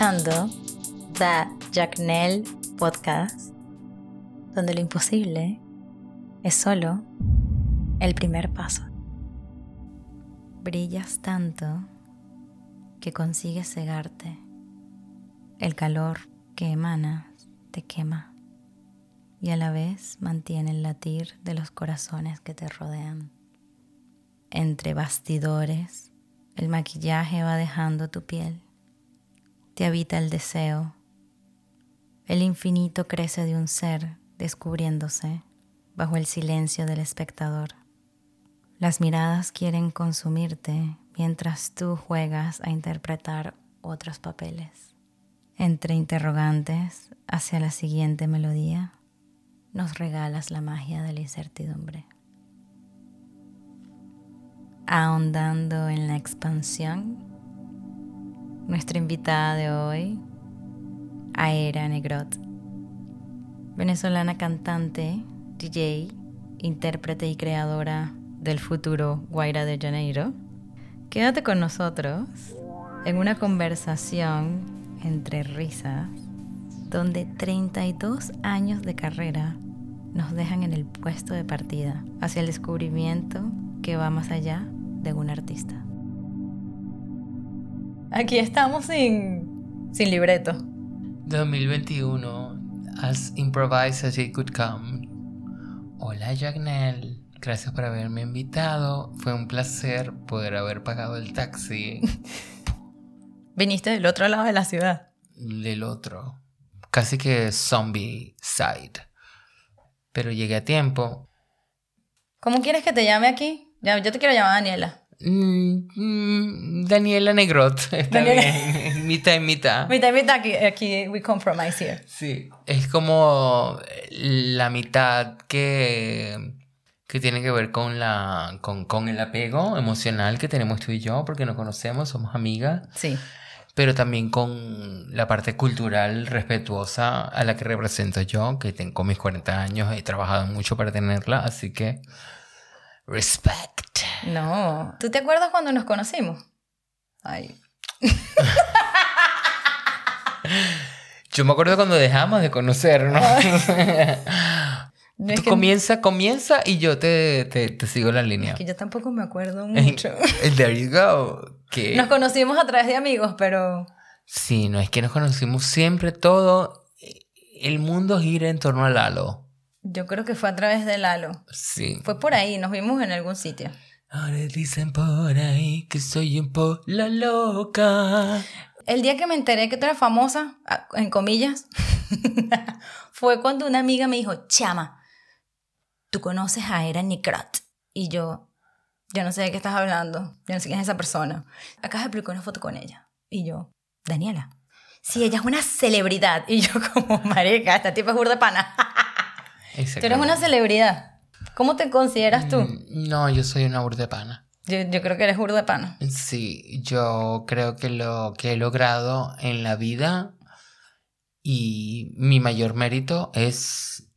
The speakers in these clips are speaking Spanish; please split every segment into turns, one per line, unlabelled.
escuchando The Jacknell Podcast, donde lo imposible es solo el primer paso. Brillas tanto que consigues cegarte. El calor que emanas te quema y a la vez mantiene el latir de los corazones que te rodean. Entre bastidores, el maquillaje va dejando tu piel. Habita el deseo. El infinito crece de un ser descubriéndose bajo el silencio del espectador. Las miradas quieren consumirte mientras tú juegas a interpretar otros papeles. Entre interrogantes hacia la siguiente melodía, nos regalas la magia de la incertidumbre. Ahondando en la expansión, nuestra invitada de hoy, Aera Negrot, venezolana cantante, DJ, intérprete y creadora del futuro Guaira de Janeiro. Quédate con nosotros en una conversación entre risas donde 32 años de carrera nos dejan en el puesto de partida hacia el descubrimiento que va más allá de un artista. Aquí estamos sin, sin libreto.
2021, as improvised as it could come. Hola Jagnel, gracias por haberme invitado. Fue un placer poder haber pagado el taxi.
Viniste del otro lado de la ciudad.
Del otro, casi que zombie side. Pero llegué a tiempo.
¿Cómo quieres que te llame aquí? Ya, yo te quiero llamar Daniela.
Mm, mm, Daniela Negrot,
Daniela.
bien. mitad y mitad.
Mitad y mitad, aquí, aquí we compromise here.
Sí, es como la mitad que, que tiene que ver con, la, con, con el apego emocional que tenemos tú y yo, porque nos conocemos, somos amigas,
Sí.
pero también con la parte cultural respetuosa a la que represento yo, que tengo mis 40 años, he trabajado mucho para tenerla, así que respect.
No. ¿Tú te acuerdas cuando nos conocimos? Ay.
Yo me acuerdo cuando dejamos de conocernos.
Es
Tú
que,
comienza, comienza y yo te, te, te sigo la línea.
que yo tampoco me acuerdo mucho.
There you go. Que...
Nos conocimos a través de amigos, pero
Sí, no es que nos conocimos siempre todo. El mundo gira en torno a Lalo.
Yo creo que fue a través de Lalo.
Sí.
Fue por ahí, nos vimos en algún sitio.
Ahora dicen por ahí que soy un po' la loca.
El día que me enteré que tú eras famosa, en comillas, fue cuando una amiga me dijo, chama, tú conoces a Era Nicrat. Y yo, yo no sé de qué estás hablando, yo no sé quién es esa persona. Acá se publicó una foto con ella. Y yo, Daniela, sí, ella es una celebridad. Y yo como, marica, esta tipa es burda de pana. tú eres una celebridad. ¿Cómo te consideras tú?
Mm, No, yo soy una burda de pana.
Yo, yo creo que eres burda de pana.
Sí, yo creo que lo que he logrado en la vida y mi mayor mérito es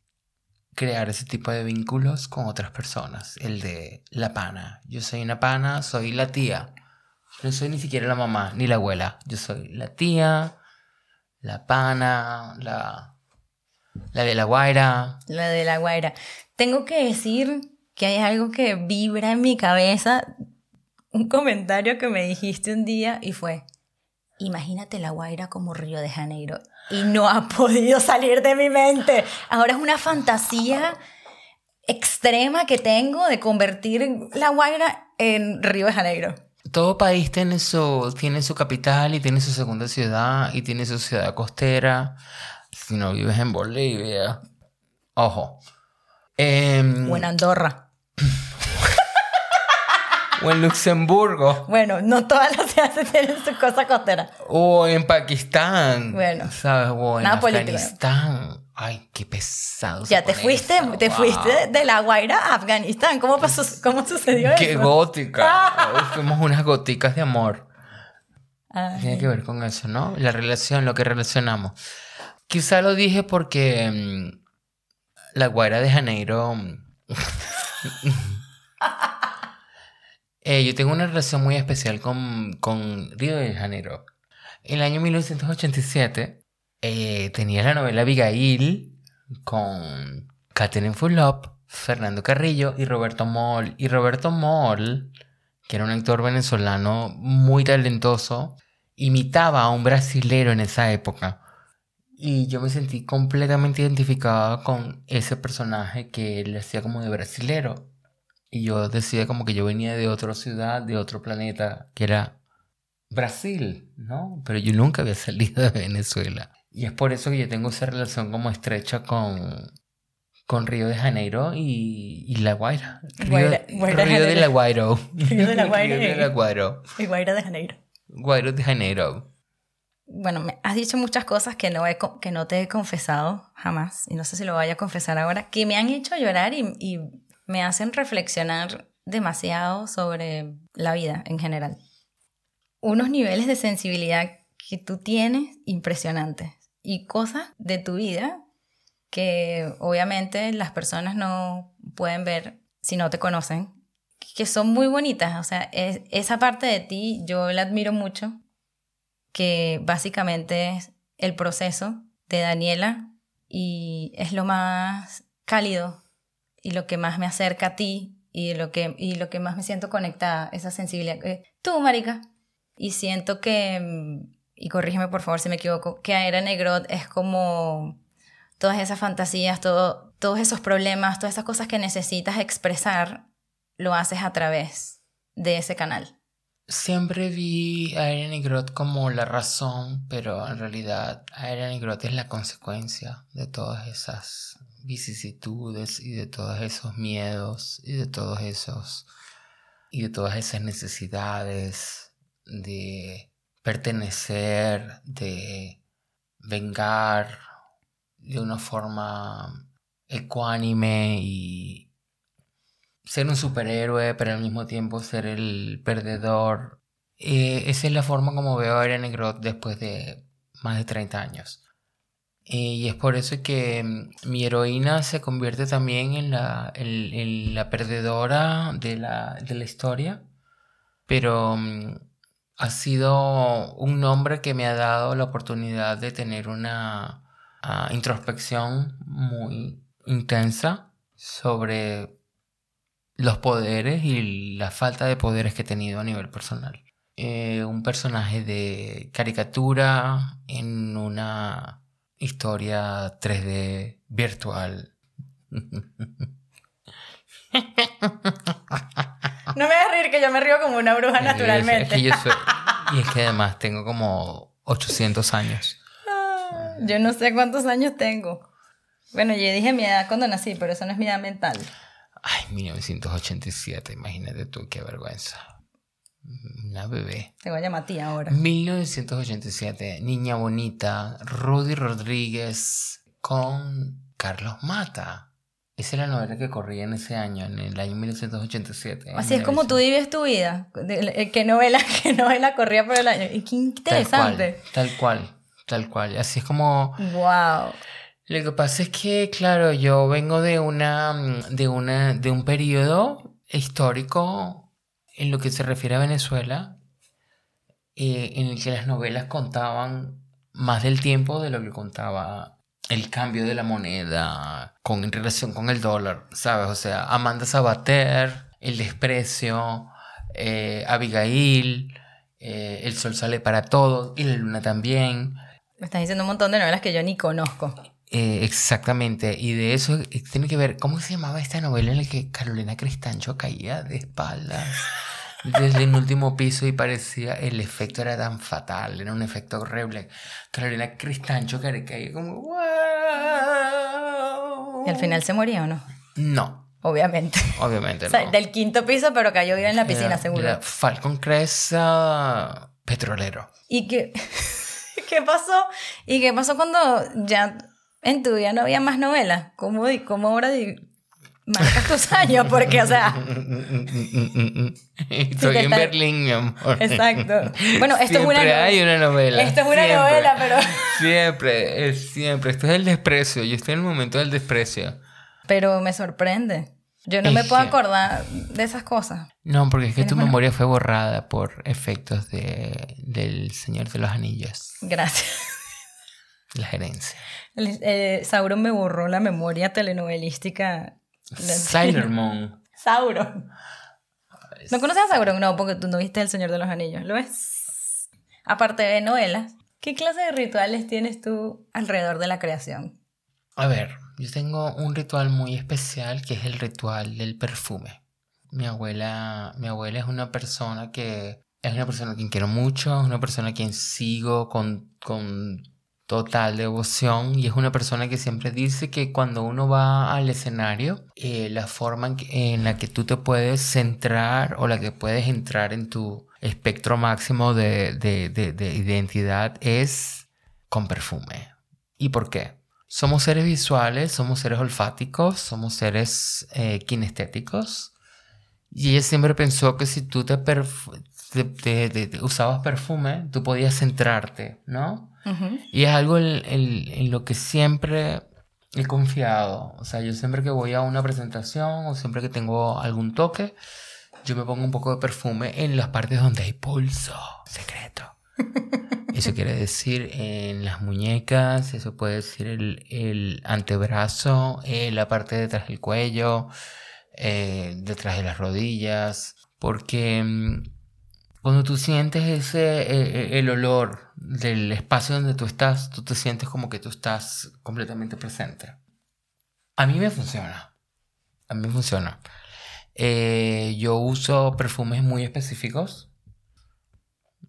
crear ese tipo de vínculos con otras personas. El de la pana. Yo soy una pana, soy la tía. No soy ni siquiera la mamá ni la abuela. Yo soy la tía, la pana, la, la de la guaira.
La de la Guaira. Tengo que decir que hay algo que vibra en mi cabeza. Un comentario que me dijiste un día y fue, imagínate la Guaira como Río de Janeiro. Y no ha podido salir de mi mente. Ahora es una fantasía extrema que tengo de convertir la Guaira en Río de Janeiro.
Todo país tiene su, tiene su capital y tiene su segunda ciudad y tiene su ciudad costera. Si no vives en Bolivia. Ojo. Em,
O en Andorra.
o en Luxemburgo.
Bueno, no todas las ciudades tienen su cosa costera.
O en Pakistán.
Bueno.
¿Sabes? O en. Afganistán. Ay, qué pesado.
Ya te fuiste,
eso.
te
Wow.
fuiste de la Guaira a Afganistán. ¿Cómo pasó? ¿Cómo sucedió eso?
Qué gótica. Fuimos unas goticas de amor.
Ay.
Tiene que ver con eso, ¿no? La relación, lo que relacionamos. Quizá lo dije porque mm, la Guaira de Janeiro. mm, eh, yo tengo una relación muy especial con, con Río de Janeiro. En el año 1987 eh, tenía la novela Abigail con Catherine Fulop, Fernando Carrillo y Roberto Moll. Y Roberto Moll, que era un actor venezolano muy talentoso, imitaba a un brasilero en esa época. Y yo me sentí completamente identificada con ese personaje que él hacía como de brasilero. Y yo decía como que yo venía de otra ciudad, de otro planeta, que era Brasil, ¿no? Pero yo nunca había salido de Venezuela. Y es por eso que yo tengo esa relación como estrecha con, con Río de Janeiro y, y La Guaira. Río, Río de La Guairo.
Río de La Guaira.
Río de La Guairo.
Y Guaira de Janeiro.
Guairo de Janeiro.
Bueno, has dicho muchas cosas que no, he, que no te he confesado jamás, y no sé si lo vaya a confesar ahora, que me han hecho llorar y, y me hacen reflexionar demasiado sobre la vida en general. Unos niveles de sensibilidad que tú tienes impresionantes y cosas de tu vida que obviamente las personas no pueden ver si no te conocen, que son muy bonitas. O sea, es, esa parte de ti yo la admiro mucho, que básicamente es el proceso de Daniela y es lo más cálido y lo que más me acerca a ti y lo que, y lo que más me siento conectada, esa sensibilidad. Tú, marica. Y siento que, mm, y corrígeme por favor si me equivoco, que Aera Negrot es como todas esas fantasías, todo, todos esos problemas, todas esas cosas que necesitas expresar, lo haces a través de ese canal.
Siempre vi a Aera Negrot como la razón, pero en realidad Aera Negrot es la consecuencia de todas esas vicisitudes y de todos esos miedos y de todos esos y de todas esas necesidades de pertenecer, de vengar de una forma ecuánime y ser un superhéroe, pero al mismo tiempo ser el perdedor. Eh, esa es la forma como veo a Irene Groth después de más de 30 años. Eh, y es por eso que mm, mi heroína se convierte también en la, la perdedora de la, de la, historia, pero mm, ha sido un nombre que me ha dado la oportunidad de tener una ah, introspección muy intensa sobre los poderes y la falta de poderes que he tenido a nivel personal. Eh, un personaje de caricatura en una historia 3D virtual.
No me hagas reír que yo me río como una bruja naturalmente.
y es que además tengo como 800 años.
Yo no sé cuántos años tengo. Bueno, yo dije mi edad cuando nací, pero eso no es mi edad mental.
Ay, 1987, imagínate tú, qué vergüenza. Una bebé.
Te voy a llamar a ti ahora.
1987, Niña Bonita, Rudy Rodríguez con Carlos Mata. Esa era la novela que corría en ese año, en el año 1987.
Así es como tú vives tu vida. ¿Qué novela, qué novela corría por el año? Qué interesante.
Tal cual, tal cual, tal cual. Así es como...
¡Wow!
Lo que pasa es que, claro, yo vengo de una, de una, de un periodo histórico en lo que se refiere a Venezuela, eh, en el que las novelas contaban más del tiempo de lo que contaba el cambio de la moneda con, en relación con el dólar, ¿sabes? O sea, Amanda Sabater, El desprecio, eh, Abigail, eh, El sol sale para todos y La luna también.
Me estás diciendo un montón de novelas que yo ni conozco.
Eh, exactamente, y de eso tiene que ver, ¿cómo se llamaba esta novela en la que Carolina Cristancho caía de espaldas? desde el último piso y parecía, el efecto era tan fatal, era un efecto horrible. Carolina Cristancho caía como, wow.
¿Y al final se moría o no?
No.
Obviamente.
Obviamente.
o sea, del quinto piso, pero cayó bien en la piscina, seguro.
Falcon Cresa petrolero.
¿Y qué, qué pasó? ¿Y qué pasó cuando ya en tu vida no había más novelas? ¿Cómo, cómo ahora marcas tus años, porque, o sea.
Estoy en Berlín, mi amor.
Exacto. Bueno, esto es una novela.
hay una novela.
Esto es una novela, pero.
Siempre, es siempre. Esto es el desprecio. Yo estoy en el momento del desprecio.
Pero me sorprende. Yo no me puedo acordar de esas cosas.
No, porque es que tu memoria fue borrada por efectos de, del Señor de los Anillos,
Gracias.
La gerencia.
El- eh, Sauron me borró la memoria telenovelística.
Sailor Moon.
Sauron. ¿No conoces a Sauron? No, porque tú no viste El Señor de los Anillos. ¿Lo ves? Aparte de novelas, ¿qué clase de rituales tienes tú alrededor de la creación?
A ver, yo tengo un ritual muy especial que es el ritual del perfume. Mi abuela, mi abuela es una persona que es una persona a quien quiero mucho, es una persona a quien sigo con, con total devoción y es una persona que siempre dice que cuando uno va al escenario, eh, la forma en, que- en la que tú te puedes centrar o la que puedes entrar en tu espectro máximo de, de, de, de identidad es con perfume. ¿Y por qué? Somos seres visuales, somos seres olfáticos, somos seres eh, kinestéticos. Y ella siempre pensó que si tú te, te- te- te- te usabas perfume, tú podías centrarte, ¿no? Y es algo en, lo que siempre he confiado. O sea, yo siempre que voy a una presentación o siempre que tengo algún toque, yo me pongo un poco de perfume en las partes donde hay pulso secreto. Eso quiere decir en las muñecas, eso puede decir el, el antebrazo, eh, la parte detrás del cuello, eh, detrás de las rodillas, porque mm, cuando tú sientes ese, eh, eh, el olor del espacio donde tú estás, tú te sientes como que tú estás completamente presente. A mí me funciona. A mí me funciona. Eh, yo uso perfumes muy específicos.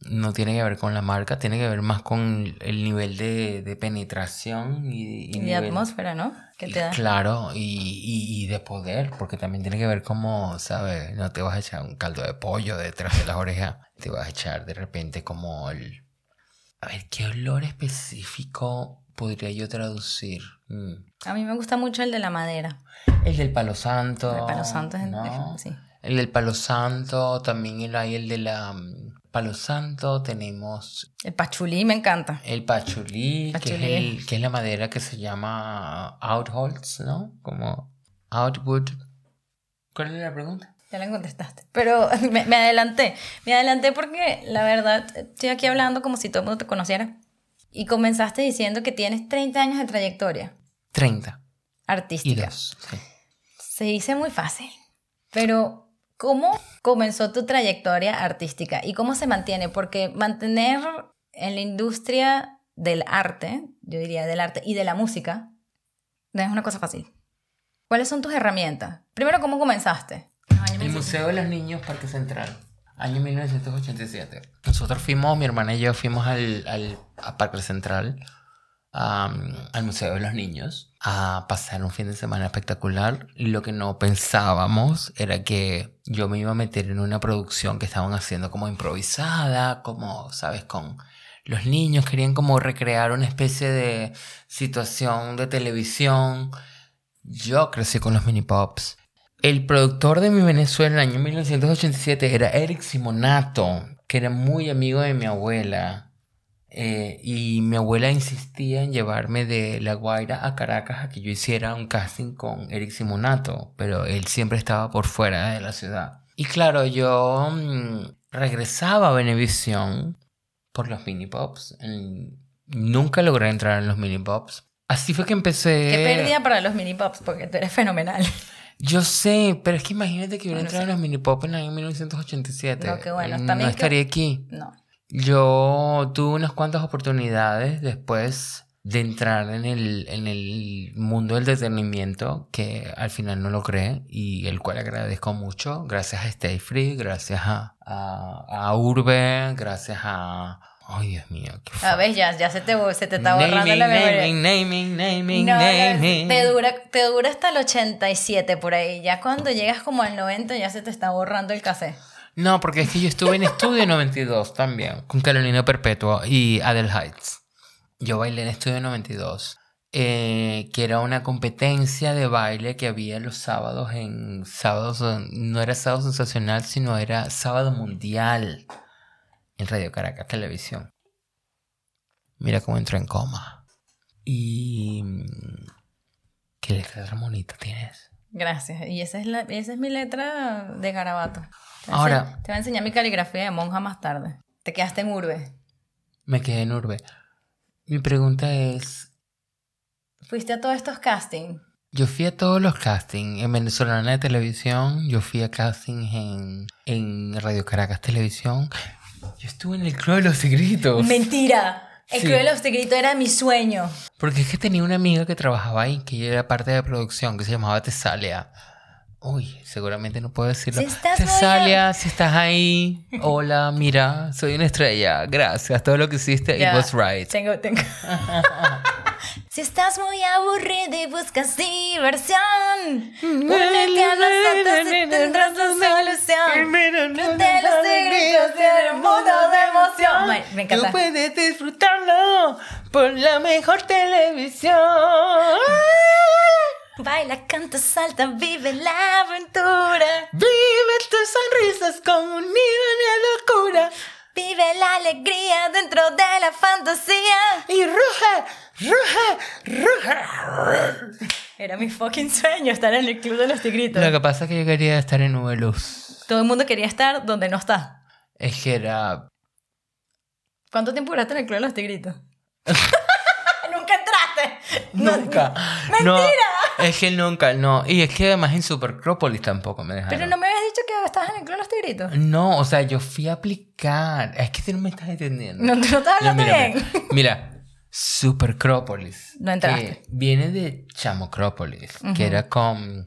No tiene que ver con la marca, tiene que ver más con el nivel de, de penetración y, y
Y de
nivel-
atmósfera, ¿no? Que te da.
Claro, y, y- y de poder, porque también tiene que ver como, ¿sabes? No te vas a echar un caldo de pollo detrás de las orejas, te vas a echar de repente como el... A ver, ¿qué olor específico podría yo traducir? Mm.
A mí me gusta mucho el de la madera.
El del palo santo.
El palo santo es
¿no?
sí.
El del palo santo, también el, hay el de la palo santo, tenemos
El pachulí me encanta.
el pachulí, que es, el, que es la madera que se llama outholz, ¿no? Como outwood. ¿Cuál es la pregunta?
Ya la contestaste. Pero me, me adelanté. Me adelanté porque la verdad estoy aquí hablando como si todo el mundo te conociera. Y comenzaste diciendo que tienes 30 años de trayectoria
30 y
artística.
2. sí.
Se dice muy fácil. Pero, ¿cómo comenzó tu trayectoria artística y cómo se mantiene? Porque mantener en la industria del arte, yo diría del arte y de la música, no es una cosa fácil. ¿Cuáles son tus herramientas? Primero, ¿cómo comenzaste?
El Museo de los Niños, Parque Central, año 1987. Nosotros fuimos, mi hermana y yo fuimos al, al a Parque Central, al Museo de los Niños, a pasar un fin de semana espectacular. Lo que no pensábamos era que yo me iba a meter en una producción que estaban haciendo como improvisada, como, ¿sabes? Con los niños querían como recrear una especie de situación de televisión. Yo crecí con los mini pops. El productor de mi Venezuela en el año 1987 era Eric Simonato, que era muy amigo de mi abuela. Eh, y mi abuela insistía en llevarme de La Guaira a Caracas a que yo hiciera un casting con Eric Simonato, pero él siempre estaba por fuera de la ciudad. Y claro, yo mm, regresaba a Venevisión por los mini pops. Nunca logré entrar en los mini pops. Así fue que empecé.
Qué pérdida para los mini pops, porque tú eres fenomenal.
Yo sé, pero es que imagínate que hubiera
Bueno,
entrado en los mini pop en el año 1987.
No, qué bueno,
No
también que-
estaría aquí.
No.
Yo tuve unas cuantas oportunidades después de entrar en el, en el mundo del entretenimiento que al final no logré y el cual agradezco mucho. Gracias a Stay Free, gracias a, a, a Urbe, gracias a... Ay, Dios mío. qué
A ver, ya, ya se te, se te está borrando
naming,
la memoria.
naming, naming, naming,
No,
naming.
te dura, te dura hasta el 87 por ahí. Ya cuando llegas como al 90 ya se te está borrando el cassette.
No, porque es que yo estuve en Estudio 92 también, con Carolina Perpetua y Adele Heights. Yo bailé en Estudio 92, eh, que era una competencia de baile que había los sábados en sábados, no era sábado sensacional, sino era sábado mundial en Radio Caracas Televisión. Mira cómo entró en coma. Y... ¿Qué letra bonita tienes?
Gracias. Y esa es, la, esa es mi letra de garabato. Te voy a
Ahora-
Te voy a enseñar mi caligrafía de monja más tarde. Te quedaste en urbe.
Me quedé en urbe. Mi pregunta es,
Fuiste a todos estos castings.
yo fui a todos los castings en Venezolana de Televisión, yo fui a castings en, en Radio Caracas Televisión, yo estuve en el Club de los Tigritos.
Mentira. El
Sí.
Club de los Tigritos era mi sueño.
Porque es que tenía una amiga que trabajaba ahí, que ella era parte de la producción, que se llamaba Tesalia. Uy, seguramente no puedo decirlo.
Si estás muy
Tesalia, si estás ahí, hola, mira, soy una estrella, gracias, todo lo que hiciste,
Ya.
it was right.
Tengo, tengo. si estás muy aburrido y buscas diversión, únete a nosotros y tendrás la solución. De los tigritos tiene un mundo de emoción. Me, me
Tú
encanta.
puedes disfrutarlo por la mejor televisión.
Baila, canta, salta, vive la aventura.
Vive tus sonrisas con un nido de locura.
Vive la alegría dentro de la fantasía.
Y ruge, ruge, ruge.
Era mi fucking sueño estar en el club de los tigritos.
Lo que pasa es que yo quería estar en Nube Luz.
Todo el mundo quería estar donde no está.
Es que era.
¿Cuánto tiempo duraste en el club de los tigritos? Nunca entraste. No-
Nunca. No, es que nunca, no. Y es que además en Supercrópolis tampoco me dejaron.
Pero no me habías dicho que estabas en el club los tigritos.
No, o sea, yo fui a aplicar. Es que tú no me estás entendiendo.
No, tú no estás hablando
mira,
bien.
Mira, mira, Supercrópolis.
No entraste.
que viene de Chamocrópolis, que era con.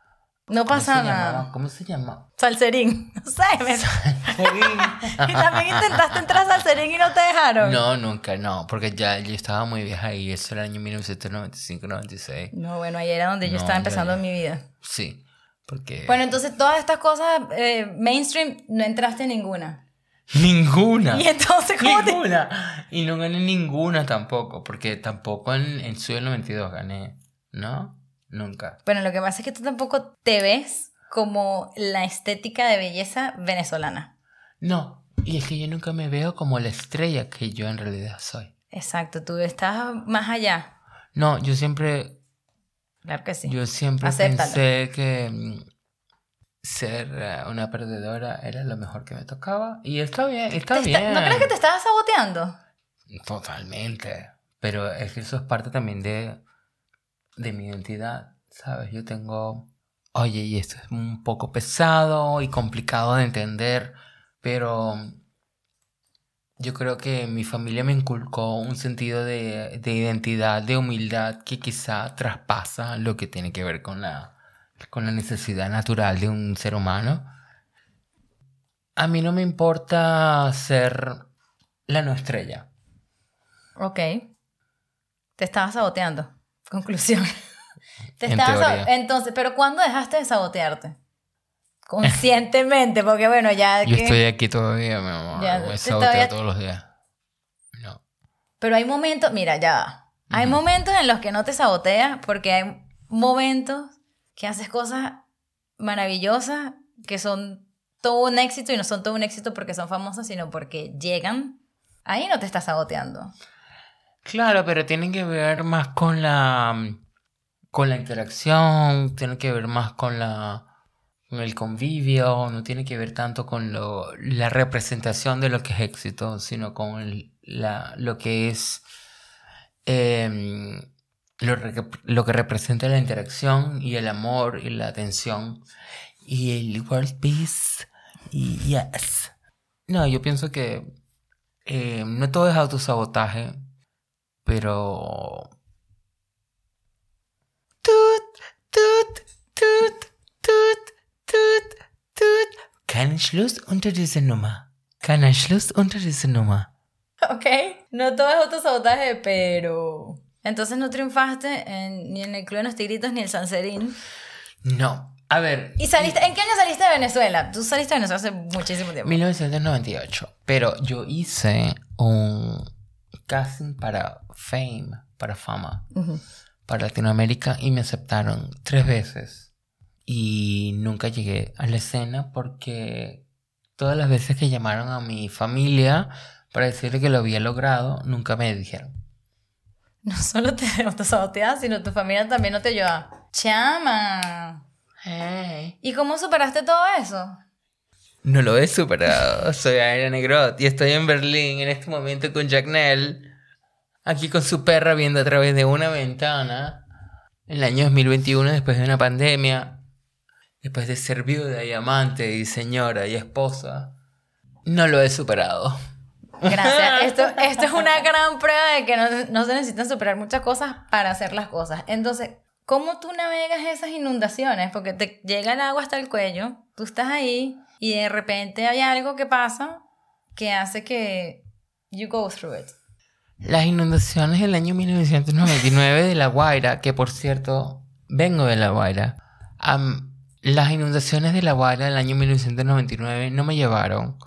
No
¿Cómo se
pasa nada.
¿Cómo se llama?
Salserín. No sé. me- y también intentaste entrar a Salserín y no te dejaron.
No, nunca, no, porque ya yo estaba muy vieja y eso era el año 1995-96.
No, bueno, ahí era donde yo estaba empezando mi vida.
Sí, porque.
Bueno, entonces todas estas cosas eh, mainstream no entraste en ninguna.
Ninguna.
Y entonces, ¿cómo te-
Ninguna. Y no gané ninguna tampoco, porque tampoco en, en Sube 92 gané, ¿no? Nunca.
Bueno, lo que pasa es que tú tampoco te ves como la estética de belleza venezolana.
No, y es que yo nunca me veo como la estrella que yo en realidad soy.
Exacto, tú estás más allá.
No, yo siempre,
Claro que sí.
yo siempre
Acéptalo.
pensé que mm, ser eh, una perdedora era lo mejor que me tocaba. Y está bien, está- bien.
¿No crees que te estabas saboteando?
Totalmente. Pero es que eso es parte también de, de mi identidad, ¿sabes? Yo tengo, oye, y esto es un poco pesado y complicado de entender, pero yo creo que mi familia me inculcó un sentido de, de identidad, de humildad que quizá traspasa lo que tiene que ver con la, con la necesidad natural de un ser humano. A mí no me importa ser la no estrella.
Ok. Te estabas saboteando. Conclusión. Te
En
estabas
teoría.
sabo- Entonces, ¿pero cuándo dejaste de sabotearte? Conscientemente, porque bueno, ya
Yo
que...
estoy aquí todavía, mi amor.
Ya,
me
te-
saboteo
todavía-
todos los días. No.
Pero hay momentos, mira, ya va. Hay momentos en los que no te saboteas porque hay momentos que haces cosas maravillosas que son todo un éxito y no son todo un éxito porque son famosas, sino porque llegan. Ahí no te estás saboteando.
Claro, pero tiene que ver más con la con la interacción, tiene que ver más con la con el convivio, no tiene que ver tanto con lo, la representación de lo que es éxito, sino con la, lo que es em, lo, lo que representa la interacción y el amor y la atención y el world peace y yes. No, yo pienso que eh, no todo es autosabotaje, pero... Tut, tut, tut, tut, tut, tut. Kein Schluss unter diese Nummer. Kein Schluss unter diese Nummer.
Ok. No todo es autosabotaje, pero... Entonces no triunfaste en- ni en el Club de los Tigritos ni el Sanserín.
No. A ver.
¿Y saliste, en qué año saliste de Venezuela? Tú saliste de Venezuela hace muchísimo tiempo.
1998. Pero yo hice un casting para Fame, para fama, para Latinoamérica y me aceptaron tres veces. Y nunca llegué a la escena porque todas las veces que llamaron a mi familia para decirle que lo había logrado, nunca me dijeron.
No solo te autosaboteabas, sino tu familia también no te ayudaba. Chama. ¿Y cómo superaste todo eso?
No lo he superado. Soy Aira Negrot y estoy en Berlín en este momento con Jack Nell, aquí con su perra viendo a través de una ventana. En el año 2021, después de una pandemia, después de ser viuda y amante y señora y esposa, no lo he superado.
Gracias. Esto, esto es una gran prueba de que no, no se necesitan superar muchas cosas para hacer las cosas. Entonces, ¿cómo tú navegas esas inundaciones? Porque te llega el agua hasta el cuello, tú estás ahí y de repente hay algo que pasa que hace que you go through it.
Las inundaciones del año 1999 de La Guaira, que por cierto, vengo de La Guaira. am, las inundaciones de La Guaira del año 1999 no me llevaron.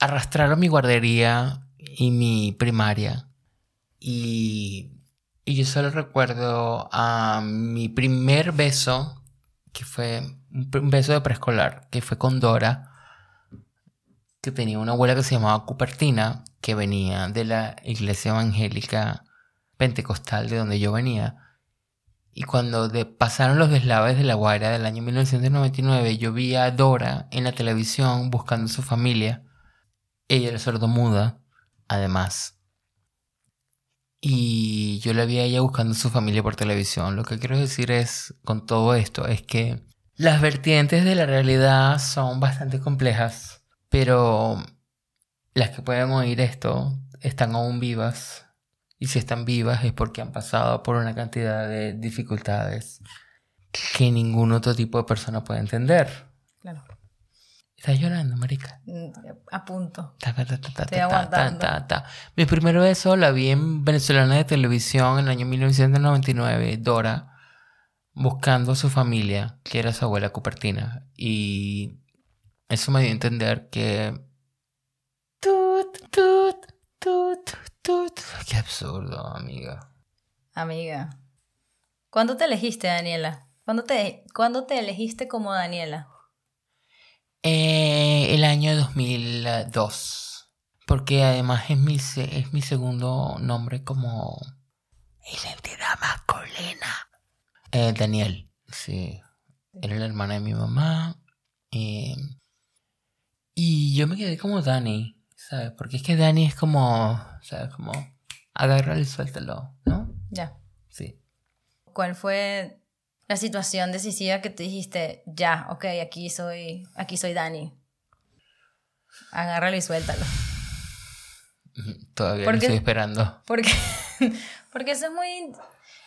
Arrastraron mi guardería y mi primaria. Y, y yo solo recuerdo a mi primer beso, que fue un beso de preescolar, que fue con Dora que tenía una abuela que se llamaba Cupertina, que venía de la iglesia evangélica pentecostal de donde yo venía. Y cuando pasaron los deslaves de la Guaira del año 1999, yo vi a Dora en la televisión buscando a su familia. Ella era sordomuda, además. Y yo la vi a ella buscando a su familia por televisión. Lo que quiero decir es, con todo esto, es que las vertientes de la realidad son bastante complejas, pero las que pueden oír esto están aún vivas. Y si están vivas es porque han pasado por una cantidad de dificultades que ningún otro tipo de persona puede entender.
Claro.
¿Estás llorando, marica?
Mm, A punto.
Ta, ta, ta,
Estoy
ta,
aguantando.
ta, ta. Mi primer beso la vi en Venezolana de Televisión en el año 1999, Dora, buscando a su familia, que era su abuela Cupertina. Y eso me dio a entender que... Tut, tut, tut, tut. Qué absurdo, amiga.
Amiga. ¿Cuándo te elegiste, Daniela? ¿Cuándo te, ¿Cuándo te elegiste como Daniela?
Eh, el año 2002. Porque además es mi, es mi segundo nombre como identidad masculina. Eh, Daniel, sí. Era la hermana de mi mamá. eh, y yo me quedé como Dani, ¿sabes? Porque es que Dani es como, ¿sabes? Como, agárralo y suéltalo, ¿no?
Ya.
Sí.
¿Cuál fue la situación decisiva que te dijiste, ya, ok, aquí soy, aquí soy Dani? Agárralo y suéltalo.
Todavía estoy esperando.
Porque, porque eso es muy,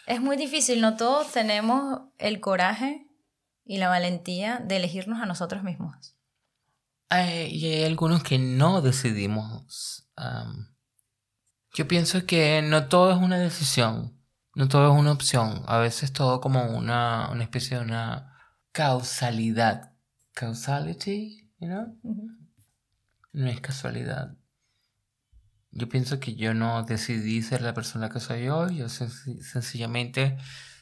es muy difícil. No todos tenemos el coraje y la valentía de elegirnos a nosotros mismos.
Hay- y hay algunos que no decidimos. yo pienso que no todo es una decisión, no todo es una opción. A veces todo como una, una especie de una causalidad. Causality, you know? No es casualidad. Yo pienso que yo no decidí ser la persona que soy hoy, yo sen- sencillamente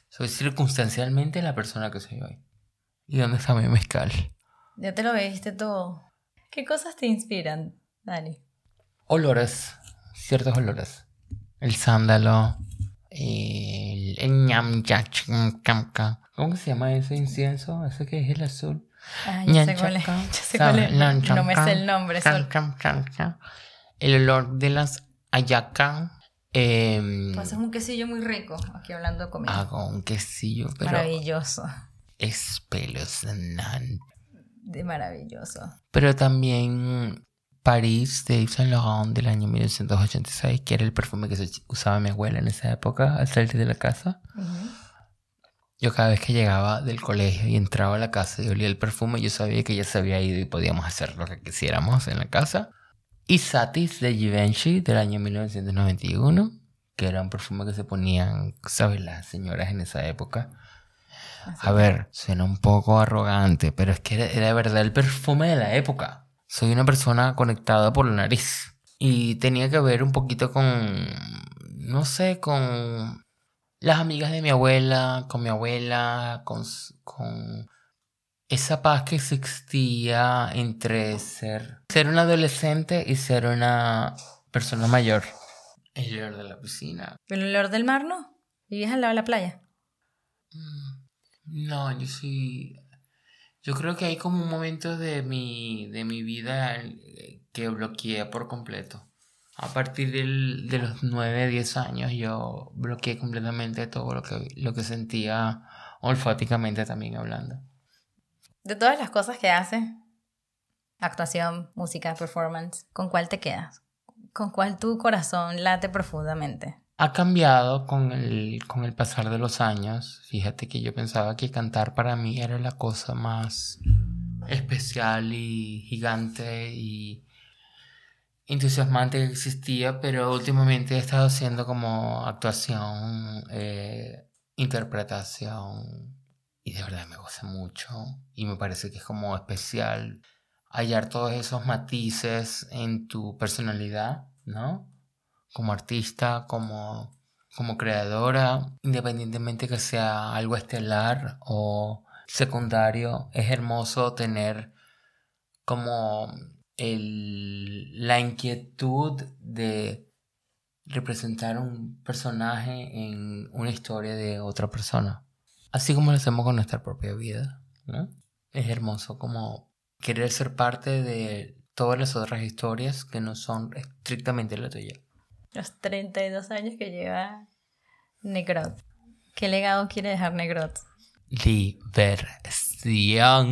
soy circunstancialmente la persona que soy hoy. ¿Y dónde está mi mezcal?
Ya te lo viste todo. ¿Qué cosas te inspiran, Dani?
Olores, ciertos olores. El sándalo, el, el ñam. ¿Cómo se llama ese incienso? Ese que es el azul.
Ah, ya sé cuál es. Ya sé cuál es. No me sé el nombre.
cham. El olor de las ayacas. Eh,
Pasas un quesillo muy rico aquí hablando de comida.
hago un quesillo, pero
maravilloso.
espeluznante.
De maravilloso.
Pero también París de Yves Saint Laurent del año 1986, que era el perfume que se usaba mi abuela en esa época al salir de la casa.
Ujú.
Yo cada vez que llegaba del colegio y entraba a la casa y olía el perfume, yo sabía que ella se había ido y podíamos hacer lo que quisiéramos en la casa. Y Satis de Givenchy del año 1991, que era un perfume que se ponían, ¿sabes? Las señoras en esa época.
Así.
A ver, suena un poco arrogante, pero es que era, era de verdad el perfume de la época. Soy una persona conectada por la nariz. Y tenía que ver un poquito con, no sé, con las amigas de mi abuela, con mi abuela, con, con esa paz que existía entre ser, ser un adolescente y ser una persona mayor. El olor de la piscina.
¿El olor del mar no? ¿Vivías al lado de la playa?
Mm. No, yo sí. Yo creo que hay como un momento de mi, de mi vida eh, que bloqueé por completo. A partir del, de los 9, 10 años yo bloqueé completamente todo lo que, lo que sentía olfáticamente también hablando.
De todas las cosas que haces, actuación, música, performance, ¿con cuál te quedas? ¿Con cuál tu corazón late profundamente?
Ha cambiado con el, con el pasar de los años. Fíjate que yo pensaba que cantar para mí era la cosa más especial y gigante y entusiasmante que existía, pero últimamente he estado haciendo como actuación, eh, interpretación y de verdad me gusta mucho y me parece que es como especial hallar todos esos matices en tu personalidad, ¿no? Como artista, como, como creadora, independientemente que sea algo estelar o secundario, es hermoso tener como el, la inquietud de representar un personaje en una historia de otra persona. Así como lo hacemos con nuestra propia vida. ¿no? Es hermoso como querer ser parte de todas las otras historias que no son estrictamente la tuya.
Los 32 años que lleva Negrot. ¿Qué legado quiere dejar Negrot?
Diversión,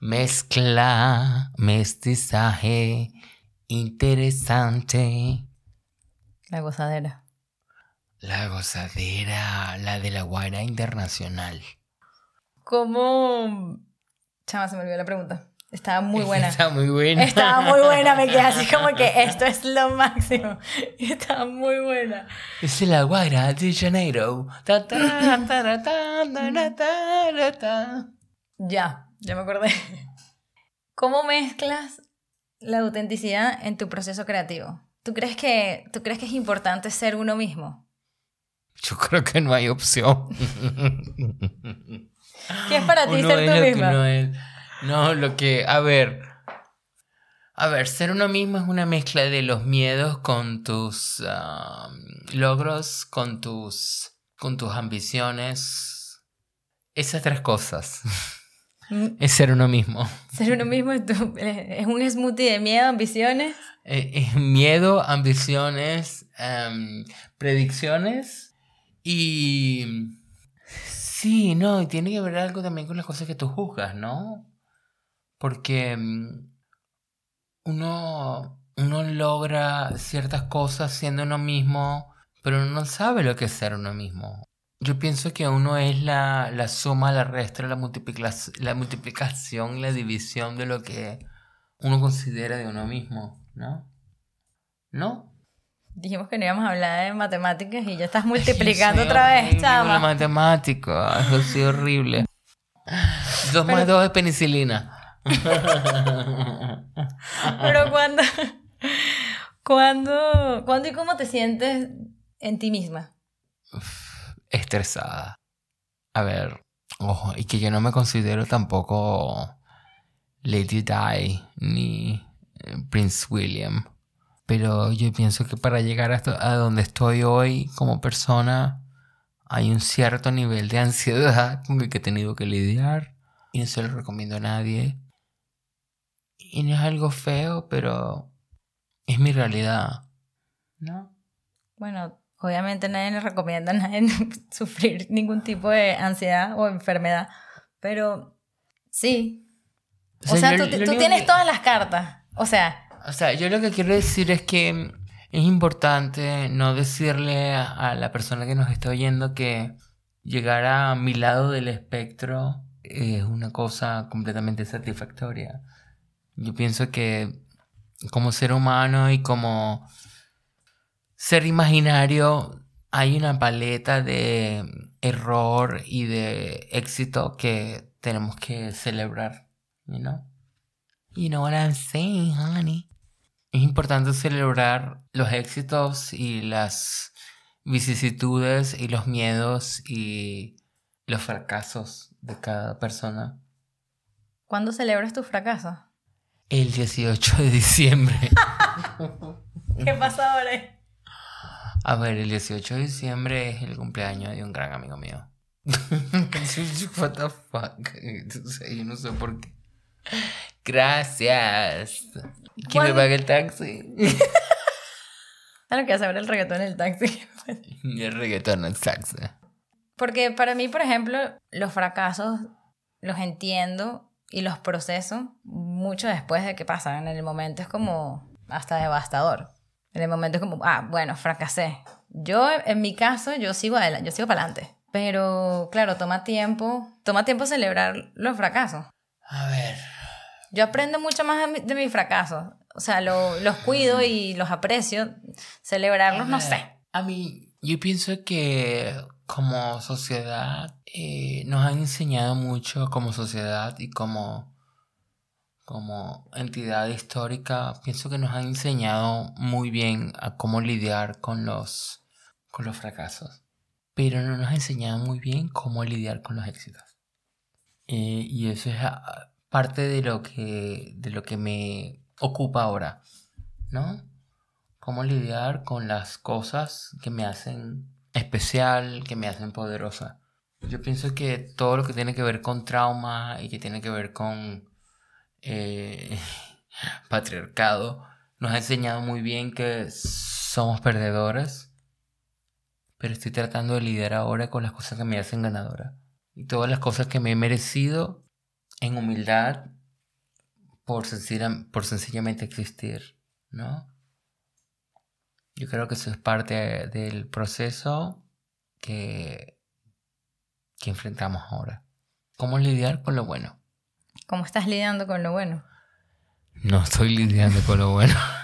mezcla, mestizaje, interesante.
La gozadera.
La gozadera, la de la Guaira Internacional.
¿Cómo...? Chama, se me olvidó la pregunta. Estaba muy buena.
Estaba muy buena.
Estaba muy buena, me quedé así como que esto es lo máximo. Estaba muy buena.
Es la Guaira de Janeiro. Ta, ta, ta.
Ya, ya me acordé. ¿Cómo mezclas la autenticidad en tu proceso creativo? ¿Tú crees que, ¿tú crees que es importante ser uno mismo?
Yo creo que no hay opción.
¿Qué es para ti
Uno
ser tú
lo
misma?
es. No, lo que. A ver. A ver, ser uno mismo es una mezcla de los miedos con tus ah, logros, con tus. con tus ambiciones. Esas tres cosas.
Mm,
Es ser uno mismo.
Ser uno mismo es, tu- es un smoothie de miedo, ambiciones.
Eh, eh, miedo, ambiciones, em, predicciones y... Sí, no, y tiene que ver algo también con las cosas que tú juzgas, ¿no? Porque mm, uno, uno logra ciertas cosas siendo uno mismo, pero uno no sabe lo que es ser uno mismo. Yo pienso que uno es la, la suma, la restra, la, multiplicación, la multiplicación, la división de lo que uno considera de uno mismo, ¿no? ¿No?
Dijimos que no íbamos a hablar de matemáticas y ya estás multiplicando otra vez, chama.
matemática, eso sí horrible. Dos más dos es penicilina.
Pero cuando, cuando, cuando y cómo te sientes en ti misma.
Estresada. A ver, ojo, y que yo no me considero tampoco Lady Di ni eh, Prince William. Pero yo pienso que para llegar hasta a donde estoy hoy como persona, hay un cierto nivel de ansiedad con el que he tenido que lidiar. Y no se lo recomiendo a nadie. Y no es algo feo, pero es mi realidad. ¿No?
Bueno, obviamente nadie le recomienda a nadie sufrir ningún tipo de ansiedad o enfermedad, pero sí. O sea, tú, tienes
que-
todas las cartas. O sea,
O sea, yo lo que quiero decir es que es importante no decirle a, a la persona que nos está oyendo que llegar a mi lado del espectro es una cosa completamente satisfactoria. Yo pienso que como ser humano y como ser imaginario hay una paleta de error y de éxito que tenemos que celebrar, you know? You know what I'm saying, honey. Es importante celebrar los éxitos y las vicisitudes y los miedos y los fracasos de cada persona.
¿cuándo celebras tu fracaso?
El 18 de diciembre.
¿Qué pasa ahora?
A ver, el 18 de diciembre es el cumpleaños de un gran amigo mío. What the fuck? Yo no sé por qué. Gracias. ¿Quién me paga el taxi?
Claro que saber el reggaetón en el taxi.
el reggaetón en el taxi.
Porque para mí, por ejemplo, los fracasos los entiendo y los proceso mucho después de que pasan. En el momento es como hasta devastador. En el momento es como, ah, bueno, fracasé. Yo, en mi caso, yo sigo adelante, yo sigo para adelante. Pero, claro, toma tiempo, toma tiempo celebrar los fracasos.
A ver.
Yo aprendo mucho más de mis fracasos. O sea, los cuido y los aprecio. Celebrarlos, no sé.
A mí, yo pienso que como sociedad eh, nos han enseñado mucho como sociedad y como, como entidad histórica, pienso que nos han enseñado muy bien a cómo lidiar con los, con los fracasos, pero no nos ha enseñado muy bien cómo lidiar con los éxitos. Eh, y eso es parte de lo que, de lo que me ocupa ahora, ¿no? Cómo lidiar con las cosas que me hacen especial, que me hacen poderosa. Yo pienso que todo lo que tiene que ver con trauma y que tiene que ver con eh, patriarcado nos ha enseñado muy bien que somos perdedores, pero estoy tratando de lidiar ahora con las cosas que me hacen ganadora. Y todas las cosas que me he merecido en humildad por, por sencillamente existir, ¿no? Yo creo que eso es parte del proceso que, que enfrentamos ahora. ¿Cómo lidiar con lo bueno?
¿Cómo estás lidiando con lo bueno?
No estoy lidiando con lo bueno.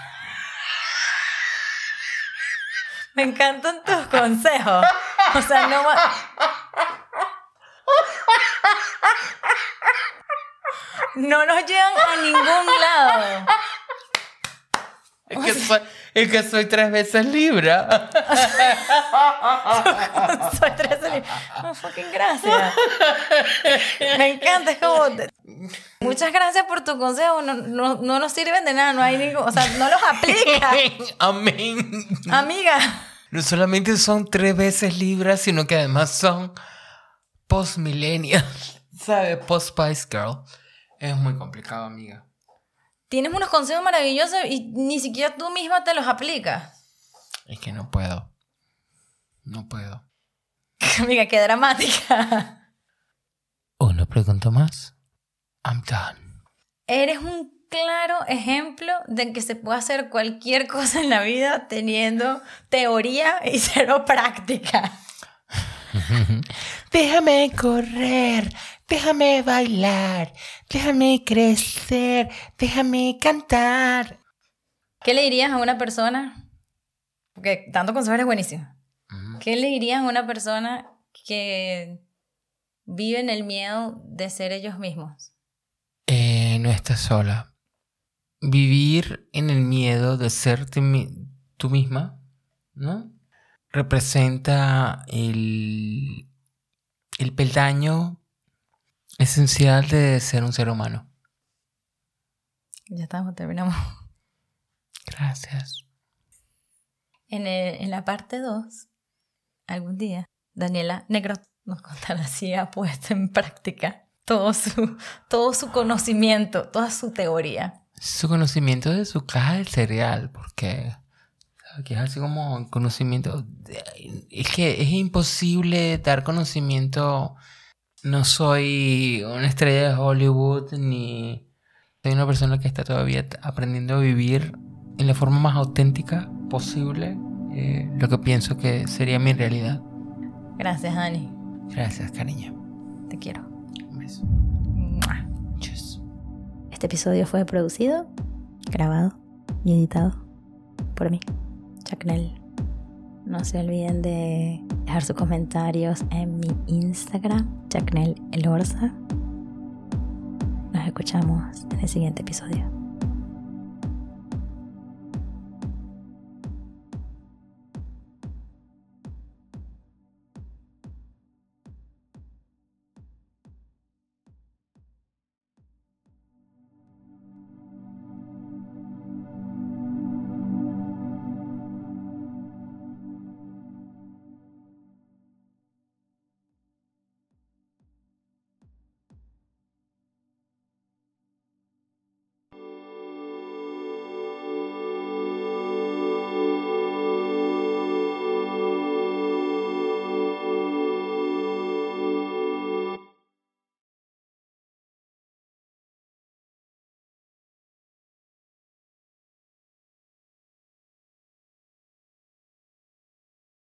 Me encantan tus consejos. O sea, no... No nos llevan a ningún lado.
Es que, soy, es que soy tres veces libra.
soy tres veces libra. Oh, fucking gracias. Me encanta, es como... Muchas gracias por tu consejo. No, no, no nos sirven de nada, no hay ningún... O sea, no los aplica.
Amén.
Amiga.
No solamente son tres veces libra, sino que además son post-millennial. ¿Sabes? Post-Spice Girl. Es muy complicado, amiga
tienes unos consejos maravillosos y ni siquiera tú misma te los aplicas.
Es que no puedo. No puedo.
Amiga, qué dramática.
Una pregunta más. I'm done.
Eres un claro ejemplo de que se puede hacer cualquier cosa en la vida teniendo teoría y cero práctica.
Déjame correr, déjame bailar, déjame crecer, déjame cantar.
¿Qué le dirías a una persona? Porque tanto consejo es buenísimo. ¿Qué le dirías a una persona que vive en el miedo de ser ellos mismos?
Eh, no estás sola. Vivir en el miedo de ser tú misma, ¿no? Representa el, el peldaño esencial de ser un ser humano.
Ya estamos, terminamos.
Gracias.
En, en la parte 2, algún día, Daniela Negro nos contará si ha puesto en práctica todo su, todo su conocimiento, toda su teoría.
Su conocimiento de su caja del cereal, porque que es así como conocimiento. Es que es imposible dar conocimiento no soy una estrella de Hollywood ni soy una persona que está todavía aprendiendo a vivir en la forma más auténtica posible eh, lo que pienso que sería mi realidad.
Gracias, Dani.
Gracias, cariño.
Te quiero.
Un beso.
Este episodio fue producido, grabado y editado por mí, Chacnel. No se olviden de dejar sus comentarios en mi Instagram, Jacnel Elorza. Nos escuchamos en el siguiente episodio.